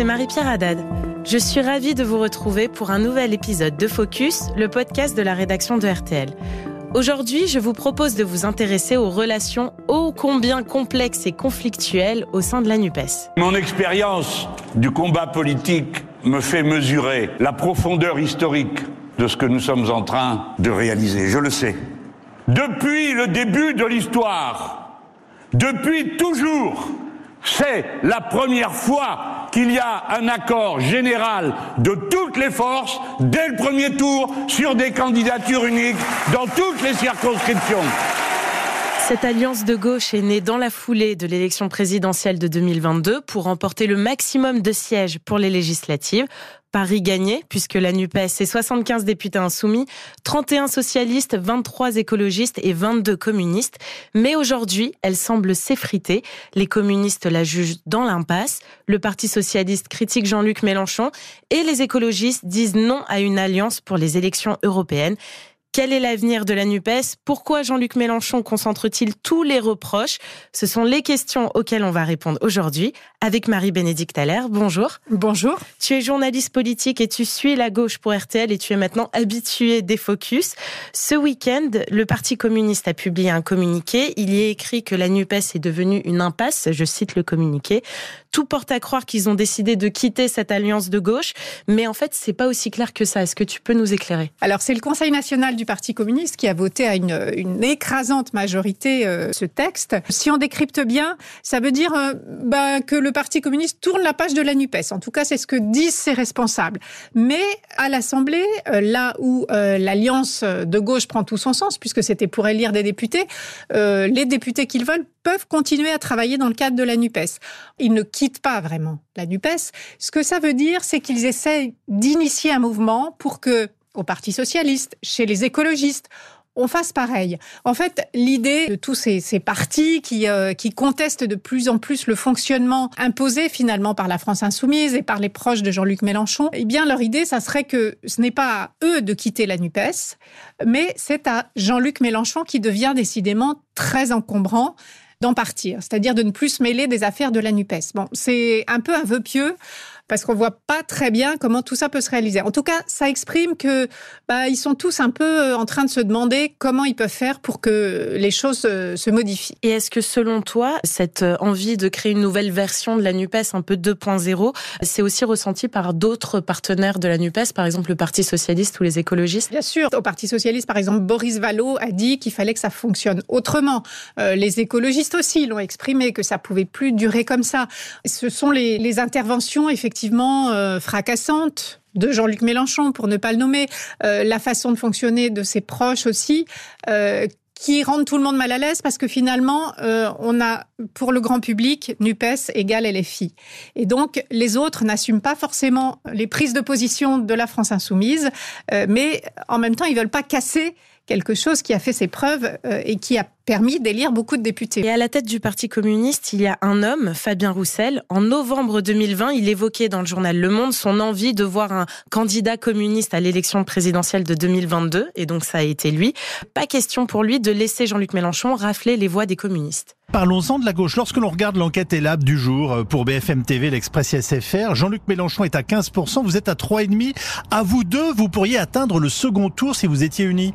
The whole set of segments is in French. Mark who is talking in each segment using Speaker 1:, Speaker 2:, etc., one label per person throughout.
Speaker 1: c'est Marie-Pierre Haddad. Je suis ravie de vous retrouver pour un nouvel épisode de Focus, le podcast de la rédaction de RTL. Aujourd'hui, je vous propose de vous intéresser aux relations ô combien complexes et conflictuelles au sein de la NUPES.
Speaker 2: Mon expérience du combat politique me fait mesurer la profondeur historique de ce que nous sommes en train de réaliser. Je le sais. Depuis le début de l'histoire, depuis toujours, c'est la première fois qu'il y a un accord général de toutes les forces dès le premier tour sur des candidatures uniques dans toutes les circonscriptions.
Speaker 1: Cette alliance de gauche est née dans la foulée de l'élection présidentielle de 2022 pour remporter le maximum de sièges pour les législatives. Paris gagné, puisque la NUPES, c'est 75 députés insoumis, 31 socialistes, 23 écologistes et 22 communistes. Mais aujourd'hui, elle semble s'effriter. Les communistes la jugent dans l'impasse. Le Parti socialiste critique Jean-Luc Mélenchon et les écologistes disent non à une alliance pour les élections européennes. Quel est l'avenir de la NUPES? Pourquoi Jean-Luc Mélenchon concentre-t-il tous les reproches? Ce sont les questions auxquelles on va répondre aujourd'hui avec Marie-Bénédicte Allaire. Bonjour.
Speaker 3: Bonjour.
Speaker 1: Tu es journaliste politique et tu suis la gauche pour RTL et tu es maintenant habitué des focus. Ce week-end, le Parti communiste a publié un communiqué. Il y est écrit que la NUPES est devenue une impasse. Je cite le communiqué. Tout porte à croire qu'ils ont décidé de quitter cette alliance de gauche. Mais en fait, c'est pas aussi clair que ça. Est-ce que tu peux nous éclairer?
Speaker 3: Alors, c'est le Conseil national du Parti communiste qui a voté à une, écrasante majorité euh, ce texte. Si on décrypte bien, ça veut dire euh, bah, que le Parti communiste tourne la page de la NUPES. En tout cas, c'est ce que disent ses responsables. Mais à l'Assemblée, euh, là où l'alliance de gauche prend tout son sens, puisque c'était pour élire des députés, les députés qu'ils veulent peuvent continuer à travailler dans le cadre de la NUPES. Ils ne quittent pas vraiment la NUPES. Ce que ça veut dire, c'est qu'ils essaient d'initier un mouvement pour que au Parti socialiste, chez les écologistes, on fasse pareil. En fait, l'idée de tous ces, partis qui, euh, qui contestent de plus en plus le fonctionnement imposé finalement par la France insoumise et par les proches de Jean-Luc Mélenchon, eh bien leur idée, ça serait que ce n'est pas à eux de quitter la NUPES, mais c'est à Jean-Luc Mélenchon qui devient décidément très encombrant d'en partir, c'est-à-dire de ne plus se mêler des affaires de la NUPES. Bon, c'est un peu un vœu pieux parce qu'on voit pas très bien comment tout ça peut se réaliser. En tout cas, ça exprime que bah, ils sont tous un peu euh, en train de se demander comment ils peuvent faire pour que les choses euh, se modifient.
Speaker 1: Et est-ce que selon toi, cette euh, envie de créer une nouvelle version de la Nupes un peu 2.0, c'est aussi ressenti par d'autres partenaires de la Nupes, par exemple le Parti socialiste ou les écologistes?
Speaker 3: Bien sûr, au Parti socialiste, par exemple, Boris Vallaud a dit qu'il fallait que ça fonctionne autrement. les écologistes aussi l'ont exprimé que ça pouvait plus durer comme ça. Ce sont les, les interventions effectivement effectivement euh, fracassante de Jean-Luc Mélenchon, pour ne pas le nommer, euh, la façon de fonctionner de ses proches aussi, euh, qui rendent tout le monde mal à l'aise parce que finalement, on a pour le grand public NUPES égale LFI. Et donc, les autres n'assument pas forcément les prises de position de la France insoumise, mais en même temps, ils veulent pas casser quelque chose qui a fait ses preuves et qui a permis d'élire beaucoup de députés.
Speaker 1: Et à la tête du Parti communiste, il y a un homme, Fabien Roussel. En novembre 2020, il évoquait dans le journal Le Monde son envie de voir un candidat communiste à l'élection présidentielle de 2022, et donc ça a été lui. Pas question pour lui de laisser Jean-Luc Mélenchon rafler les voix des communistes.
Speaker 4: Parlons-en de la gauche. Lorsque l'on regarde l'enquête ELAB du jour euh, pour BFM TV, l'Express SFR, Jean-Luc Mélenchon est à 15%, vous êtes à 3,5%. À vous deux, vous pourriez atteindre le second tour si vous étiez unis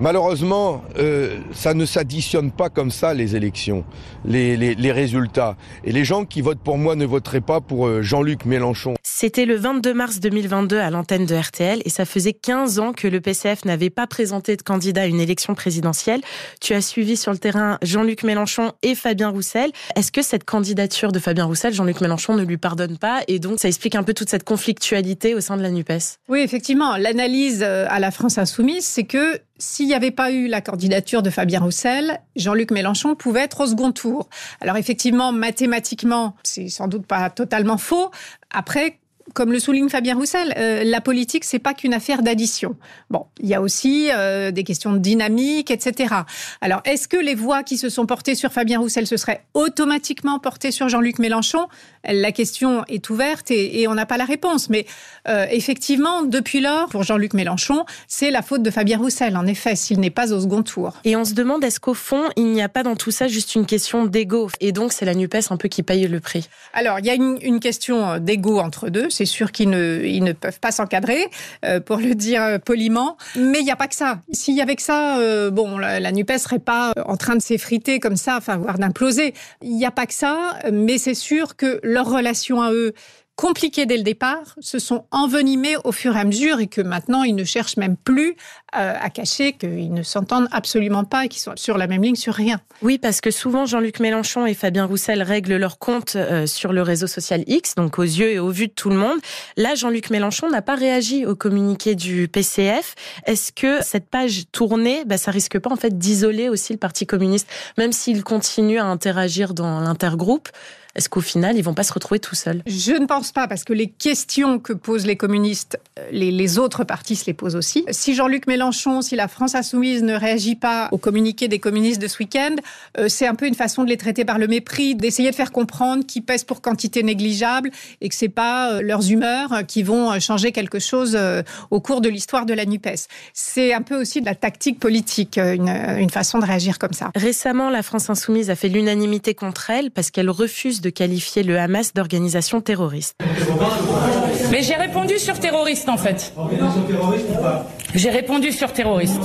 Speaker 5: Malheureusement, euh, ça ne s'additionne pas comme ça les élections, les, les, les, résultats. Et les gens qui votent pour moi ne voteraient pas pour euh, Jean-Luc Mélenchon.
Speaker 1: C'était le 22 mars 2022 à l'antenne de RTL et ça faisait 15 ans que le PCF n'avait pas présenté de candidat à une élection présidentielle. Tu as suivi sur le terrain Jean-Luc Mélenchon et Fabien Roussel. Est-ce que cette candidature de Fabien Roussel, Jean-Luc Mélenchon ne lui pardonne pas et donc ça explique un peu toute cette conflictualité au sein de la NUPES?
Speaker 3: Oui, effectivement. L'analyse euh, à la France insoumise, c'est que s'il n'y avait pas eu la candidature de Fabien Roussel, Jean-Luc Mélenchon pouvait être au second tour. Alors effectivement, mathématiquement, c'est sans doute pas totalement faux. Après, comme le souligne Fabien Roussel, euh, la politique, c'est pas qu'une affaire d'addition. Bon, il y a aussi euh, des questions de dynamique, etc. Alors, est-ce que les voix qui se sont portées sur Fabien Roussel se seraient automatiquement portées sur Jean-Luc Mélenchon? La question est ouverte et, et on n'a pas la réponse. Mais euh, effectivement, depuis lors, pour Jean-Luc Mélenchon, c'est la faute de Fabien Roussel, en effet, s'il n'est pas au second tour.
Speaker 1: Et on se demande, est-ce qu'au fond, il n'y a pas dans tout ça juste une question d'ego? Et donc, c'est la NUPES un peu qui paye le prix
Speaker 3: Alors, il y a une, une question d'ego entre deux c'est sûr qu'ils ne, ils ne peuvent pas s'encadrer, euh, pour le dire euh, poliment. Mais il n'y a pas que ça. S'il y avait que ça, euh, bon, la, la NUPES serait pas en train de s'effriter comme ça, enfin, voire d'imploser. Il n'y a pas que ça, mais c'est sûr que leur relation à eux, compliqués dès le départ, se sont envenimés au fur et à mesure et que maintenant ils ne cherchent même plus euh, à cacher qu'ils ne s'entendent absolument pas et qu'ils sont sur la même ligne sur rien.
Speaker 1: Oui, parce que souvent Jean-Luc Mélenchon et Fabien Roussel règlent leur compte euh, sur le réseau social X, donc aux yeux et au vu de tout le monde. Là, Jean-Luc Mélenchon n'a pas réagi au communiqué du PCF. Est-ce que cette page tournée, bah, ça risque pas en fait d'isoler aussi le Parti communiste, même s'il continue à interagir dans l'intergroupe? Est-ce qu'au final, ils vont pas se retrouver tout seuls?
Speaker 3: Je ne pense pas, parce que les questions que posent les communistes, les, les autres partis se les posent aussi. Si Jean-Luc Mélenchon, si la France insoumise ne réagit pas au communiqué des communistes de ce week-end, euh, c'est un peu une façon de les traiter par le mépris, d'essayer de faire comprendre qu'ils pèsent pour quantité négligeable et que c'est pas euh, leurs humeurs qui vont changer quelque chose euh, au cours de l'histoire de la NUPES. C'est un peu aussi de la tactique politique, une, une façon de réagir comme ça.
Speaker 1: Récemment, la France insoumise a fait l'unanimité contre elle parce qu'elle refuse de qualifier le Hamas d'organisation terroriste.
Speaker 6: Mais j'ai répondu sur terroriste en fait. J'ai répondu sur terroriste.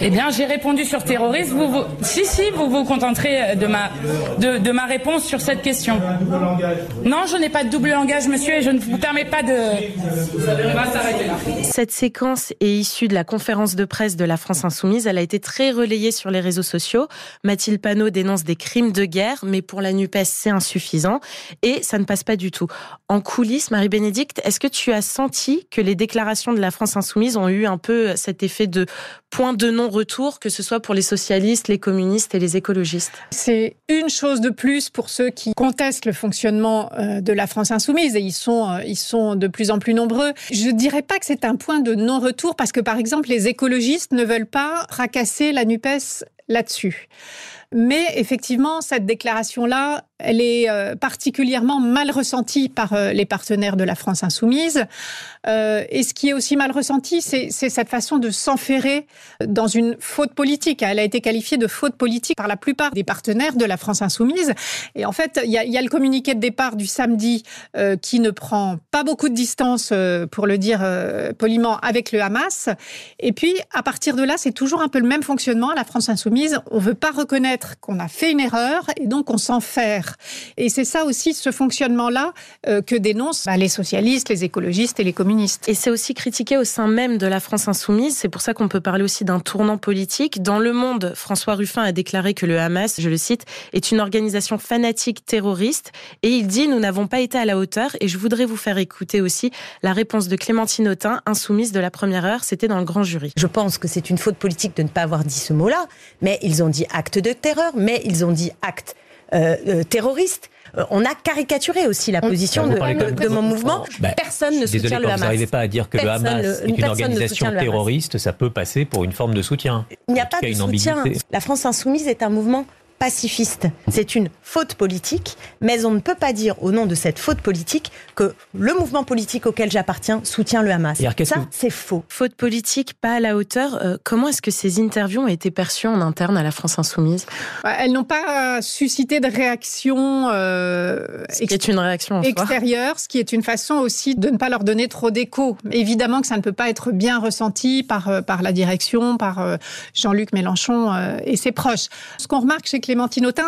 Speaker 6: Eh bien, j'ai répondu sur terroriste. Vous, vous, si, si, vous vous contenterez de ma, de, de ma réponse sur cette question. Non, je n'ai pas de double langage, monsieur, et je ne vous permets pas de.
Speaker 1: Cette séquence est issue de la conférence de presse de la France Insoumise. Elle a été très relayée sur les réseaux sociaux. Mathilde Panot dénonce des crimes de guerre, mais pour la NUPES, c'est insuffisant. Et ça ne passe pas du tout. En coulisses, Marie-Bénédicte, est-ce que tu as senti que les déclarations de la France Insoumise ont eu un peu cet effet de point de non-retour, que ce soit pour les socialistes, les communistes et les écologistes?
Speaker 3: C'est une chose de plus pour ceux qui contestent le fonctionnement euh, de la France Insoumise, et ils sont, euh, ils sont de plus en plus nombreux. Je dirais pas que c'est un point de non-retour, parce que par exemple, les écologistes ne veulent pas fracasser la NUPES là-dessus. Mais effectivement, cette déclaration-là, elle est euh, particulièrement mal ressentie par euh, les partenaires de la France insoumise. Euh, et ce qui est aussi mal ressenti, c'est cette façon de s'enferrer dans une faute politique. Elle a été qualifiée de faute politique par la plupart des partenaires de la France insoumise. Et en fait, il y a, le communiqué de départ du samedi qui ne prend pas beaucoup de distance, pour le dire poliment, avec le Hamas. Et puis, à partir de là, c'est toujours un peu le même fonctionnement la France insoumise. On veut pas reconnaître qu'on a fait une erreur et donc on Et c'est ça aussi, ce fonctionnement-là, euh, que dénoncent bah, les socialistes, les écologistes et les communistes.
Speaker 1: Et c'est aussi critiqué au sein même de la France insoumise. C'est pour ça qu'on peut parler aussi d'un tournant politique. Dans Le Monde, François Ruffin a déclaré que le Hamas, je le cite, est une organisation fanatique terroriste. Et il dit, nous n'avons pas été à la hauteur. Et je voudrais vous faire écouter aussi la réponse de Clémentine Autain, insoumise de la première heure. C'était dans le grand jury.
Speaker 7: Je pense que c'est une faute politique de ne pas avoir dit ce mot-là. Mais ils ont dit acte de terreur, mais ils ont dit acte euh, euh, terroriste on a caricaturé aussi la position de, de, de, mon mouvement.
Speaker 8: Bah,
Speaker 7: personne ne soutient le Hamas.
Speaker 8: Vous n'arrivez pas à dire que
Speaker 7: personne,
Speaker 8: le Hamas est une organisation terroriste, ça peut passer pour une forme de soutien.
Speaker 7: Il n'y a pas de soutien. La France insoumise est un mouvement pacifiste. C'est une faute politique, mais on ne peut pas dire au nom de cette faute politique que le mouvement politique auquel j'appartiens soutient le Hamas. Ça, c'est faux.
Speaker 1: Faute politique, pas à la hauteur. Euh, comment est-ce que ces interviews ont été perçues en interne à la France Insoumise?
Speaker 3: Elles n'ont pas suscité de réaction, euh,
Speaker 1: ce qui est une réaction
Speaker 3: extérieure, ce qui est une façon aussi de ne pas leur donner trop d'écho. Évidemment que ça ne peut pas être bien ressenti par, euh, par la direction, par Jean-Luc Mélenchon et ses proches. Ce qu'on remarque chez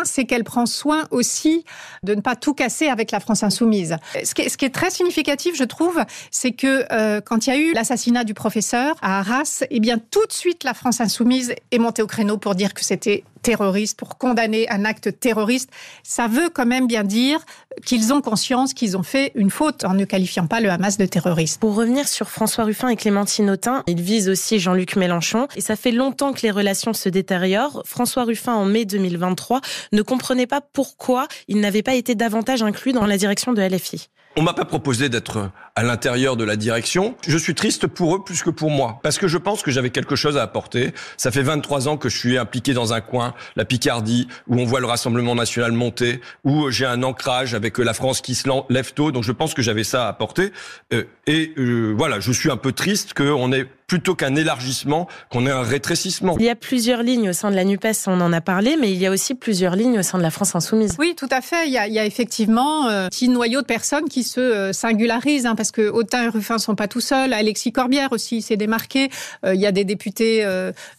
Speaker 3: C'est qu'elle prend soin aussi de ne pas tout casser avec la France insoumise. Ce qui est, ce qui est très significatif, je trouve, c'est que euh, quand il y a eu l'assassinat du professeur à Arras, eh bien tout de suite la France insoumise est montée au créneau pour dire que c'était terroriste, pour condamner un acte terroriste. Ça veut quand même bien dire qu'ils ont conscience qu'ils ont fait une faute en ne qualifiant pas le Hamas de terroriste.
Speaker 1: Pour revenir sur François Ruffin et Clémentine Autain, ils visent aussi Jean-Luc Mélenchon et ça fait longtemps que les relations se détériorent. François Ruffin, en mai 2023, ne comprenait pas pourquoi il n'avait pas été davantage inclus dans la direction de LFI.
Speaker 5: On m'a pas proposé d'être à l'intérieur de la direction. Je suis triste pour eux plus que pour moi, parce que je pense que j'avais quelque chose à apporter. Ça fait 23 ans que je suis impliqué dans un coin, la Picardie, où on voit le Rassemblement national monter, où j'ai un ancrage avec la France qui se lève tôt. Donc je pense que j'avais ça à apporter. Euh, et euh, voilà, je suis un peu triste qu'on ait plutôt qu'un élargissement, qu'on ait un rétrécissement.
Speaker 1: Il y a plusieurs lignes au sein de la NUPES, on en a parlé, mais il y a aussi plusieurs lignes au sein de la France insoumise.
Speaker 3: Oui, tout à fait. Il y a, il y a effectivement euh, un petit noyau de personnes qui se euh, singularisent, hein, parce que Autain et Ruffin sont pas tout seuls. Alexis Corbière aussi s'est démarqué. Euh, il y a des députés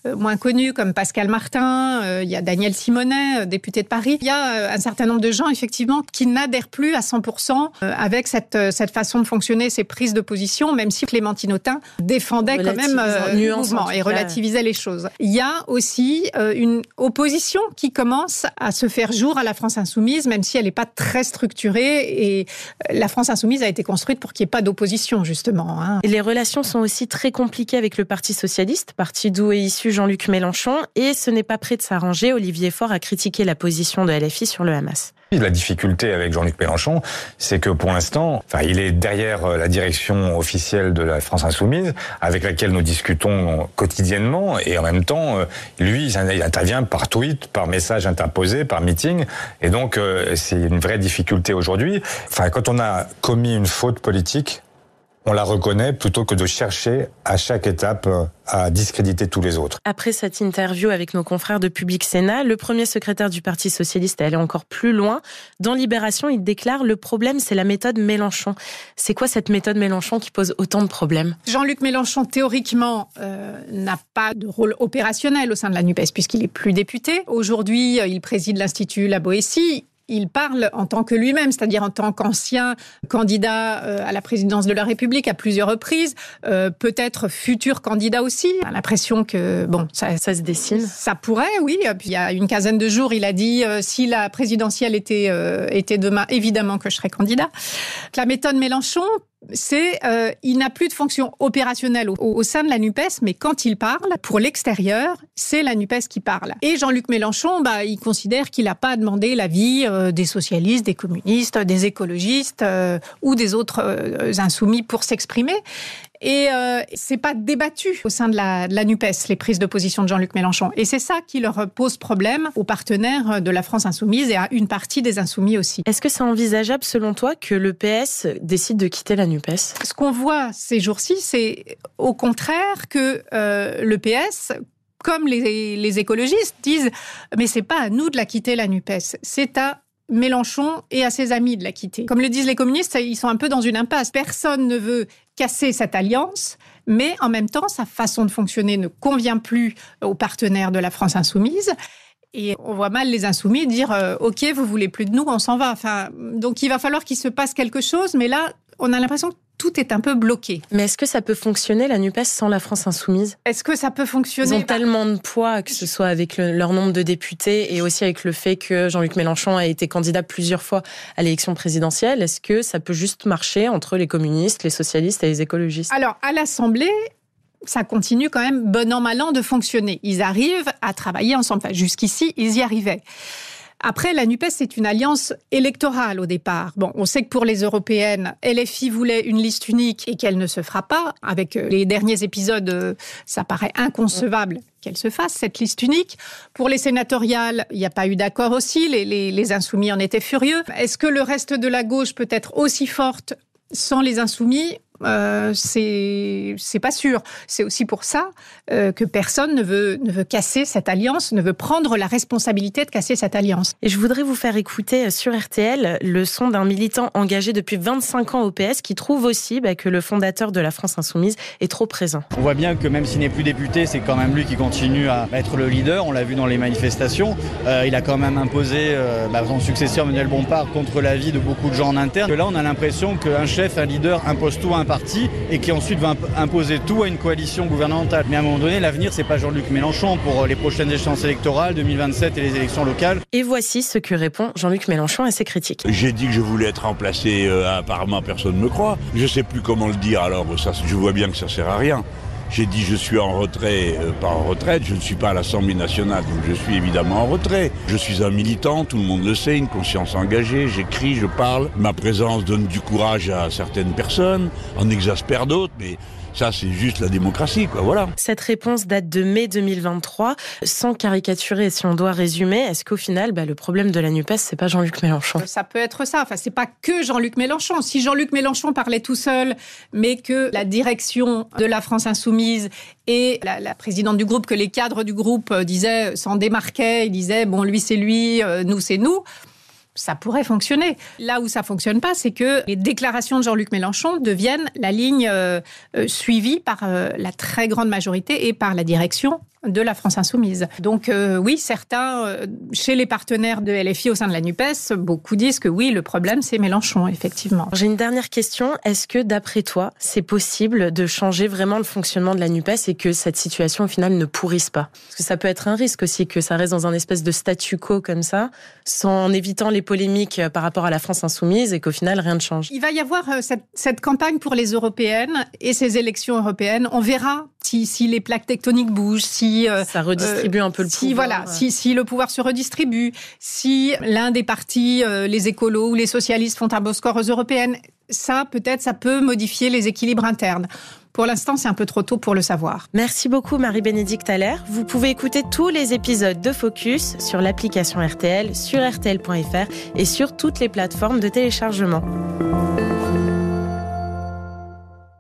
Speaker 3: moins connus comme Pascal Martin. il y a Daniel Simonet, député de Paris. Il y a un certain nombre de gens effectivement qui n'adhèrent plus à 100% avec cette cette façon de fonctionner, ces prises de position, même si Clémentine Autain défendait quand même euh, mouvement et relativisait les choses. Il y a aussi euh, une opposition qui commence à se faire jour à la France insoumise, même si elle n'est pas très structurée. Et euh, la France insoumise a été construite pour qu'il n'y ait pas d'opposition, justement. Hein.
Speaker 1: Les relations sont aussi très compliquées avec le Parti socialiste, parti d'où est issu Jean-Luc Mélenchon, et ce n'est pas prêt de s'arranger. Olivier Faure a critiqué la position de LFI sur le Hamas.
Speaker 9: La difficulté avec Jean-Luc Mélenchon, c'est que pour l'instant, enfin, il est derrière la direction officielle de la France insoumise, avec laquelle nous discutons quotidiennement, et en même temps, euh, lui, il intervient par tweet, par message interposé, par meeting, et donc euh, c'est une vraie difficulté aujourd'hui. Enfin, quand on a commis une faute politique, on la reconnaît plutôt que de chercher à chaque étape euh, à discréditer tous les autres.
Speaker 1: Après cette interview avec nos confrères de Public Sénat, le premier secrétaire du Parti socialiste est allé encore plus loin. Dans Libération, il déclare le problème, c'est la méthode Mélenchon. C'est quoi cette méthode Mélenchon qui pose autant de problèmes?
Speaker 3: Jean-Luc Mélenchon, théoriquement, euh, n'a pas de rôle opérationnel au sein de la NUPES puisqu'il est plus député. Aujourd'hui, euh, il préside l'Institut La Boétie il parle en tant que lui-même, c'est-à-dire en tant qu'ancien candidat euh, à la présidence de la République à plusieurs reprises, euh, peut-être futur candidat aussi. On a l'impression que bon, ça, ça, se dessine. Ça pourrait, oui. Puis il y a une quinzaine de jours, il a dit euh, si la présidentielle était était demain, évidemment que je serais candidat. La méthode Mélenchon c'est euh, il n'a plus de fonction opérationnelle au, sein de la Nupes, mais quand il parle pour l'extérieur, c'est la Nupes qui parle. Et Jean-Luc Mélenchon, bah, il considère qu'il n'a pas demandé l'avis euh, des socialistes, des communistes, des écologistes euh, ou des autres insoumis pour s'exprimer. Et euh, c'est pas débattu au sein de la, de la Nupes les prises de position de Jean-Luc Mélenchon. Et c'est ça qui leur pose problème aux partenaires de la France insoumise et à une partie des insoumis aussi.
Speaker 1: Est-ce que c'est envisageable selon toi que le PS décide de quitter la Nupes?
Speaker 3: Ce qu'on voit ces jours-ci, c'est au contraire que euh, le PS comme les, les, écologistes disent, mais c'est pas à nous de la quitter la Nupes, c'est à Mélenchon et à ses amis de la quitter. Comme le disent les communistes, ils sont un peu dans une impasse. Personne ne veut casser cette alliance, mais en même temps, sa façon de fonctionner ne convient plus aux partenaires de la France insoumise. Et on voit mal les insoumis dire euh, OK, vous voulez plus de nous, on s'en va. Enfin, donc il va falloir qu'il se passe quelque chose, mais là, on a l'impression tout est un peu bloqué.
Speaker 1: Mais est-ce que ça peut fonctionner, la NUPES, sans la France insoumise?
Speaker 3: Est-ce que ça peut fonctionner?
Speaker 1: Ils ont tellement de poids, que ce soit avec leur nombre de députés et aussi avec le fait que Jean-Luc Mélenchon a été candidat plusieurs fois à l'élection présidentielle. Est-ce que ça peut juste marcher entre les communistes, les socialistes et les écologistes?
Speaker 3: Alors, à l'Assemblée, ça continue quand même bon an, mal an de fonctionner. Ils arrivent à travailler ensemble. Enfin, jusqu'ici, ils y arrivaient. Après, la NUPES, c'est une alliance électorale au départ. Bon, on sait que pour les européennes, LFI voulait une liste unique et qu'elle ne se fera pas. Avec euh, les derniers épisodes, euh, ça paraît inconcevable qu'elle se fasse, cette liste unique. Pour les sénatoriales, il n'y a pas eu d'accord aussi. Les, les, les insoumis en étaient furieux. Est-ce que le reste de la gauche peut être aussi forte sans les insoumis? Euh, c'est c'est pas sûr. C'est aussi pour ça euh, que personne ne veut ne veut casser cette alliance, ne veut prendre la responsabilité de casser cette alliance.
Speaker 1: Et je voudrais vous faire écouter euh, sur RTL le son d'un militant engagé depuis 25 ans au PS qui trouve aussi bah, que le fondateur de la France insoumise est trop présent.
Speaker 10: On voit bien que même s'il n'est plus député, c'est quand même lui qui continue à être le leader. On l'a vu dans les manifestations. Euh, il a quand même imposé euh, bah, son successeur Manuel Bompard contre l'avis de beaucoup de gens en interne. Que là, on a l'impression qu'un chef, un leader impose tout à un parti et qui ensuite va imposer tout à une coalition gouvernementale. Mais à un moment donné, l'avenir, c'est pas Jean-Luc Mélenchon pour euh, les prochaines échéances électorales, 2027 et les élections locales.
Speaker 1: Et voici ce que répond Jean-Luc Mélenchon à ses critiques.
Speaker 2: J'ai dit que je voulais être remplacé, euh, apparemment personne ne me croit. Je sais plus comment le dire, alors ça, je vois bien que ça sert à rien. J'ai dit je suis en retrait, euh, pas en retraite, je ne suis pas à l'Assemblée nationale, donc je suis évidemment en retrait. Je suis un militant, tout le monde le sait, une conscience engagée, j'écris, je parle. Ma présence donne du courage à certaines personnes, en exaspère d'autres, mais ça, c'est juste la démocratie, quoi. Voilà.
Speaker 1: Cette réponse date de mai 2023. Sans caricaturer, si on doit résumer, est-ce qu'au final, bah, le problème de la NUPES, c'est pas Jean-Luc Mélenchon?
Speaker 3: Ça peut être ça. Enfin, c'est pas que Jean-Luc Mélenchon. Si Jean-Luc Mélenchon parlait tout seul, mais que la direction de la France Insoumise et la, présidente du groupe, que les cadres du groupe disaient, s'en démarquaient, ils disaient, bon, lui c'est lui, euh, nous c'est nous ça pourrait fonctionner. Là où ça fonctionne pas, c'est que les déclarations de Jean-Luc Mélenchon deviennent la ligne euh, euh, suivie par euh, la très grande majorité et par la direction de la France insoumise. Donc oui, certains, chez les partenaires de LFI au sein de la NUPES, beaucoup disent que oui, le problème c'est Mélenchon, effectivement.
Speaker 1: J'ai une dernière question. Est-ce que d'après toi, c'est possible de changer vraiment le fonctionnement de la NUPES et que cette situation au final ne pourrisse pas? Parce que ça peut être un risque aussi que ça reste dans un espèce de statu quo comme ça, sans en évitant les polémiques euh, par rapport à la France insoumise et qu'au final rien ne change.
Speaker 3: Il va y avoir cette, cette campagne pour les européennes et ces élections européennes. On verra si, si les plaques tectoniques bougent, si
Speaker 1: euh, ça redistribue un peu le
Speaker 3: si,
Speaker 1: pouvoir.
Speaker 3: Voilà, si, si le pouvoir se redistribue, si l'un des partis, euh, les écolos ou les socialistes font un beau score aux européennes, ça peut-être ça peut modifier les équilibres internes. Pour l'instant, c'est un peu trop tôt pour le savoir.
Speaker 1: Merci beaucoup Marie-Bénédicte Allaire. Vous pouvez écouter tous les épisodes de Focus sur l'application RTL, sur rtl.fr et sur toutes les plateformes de téléchargement.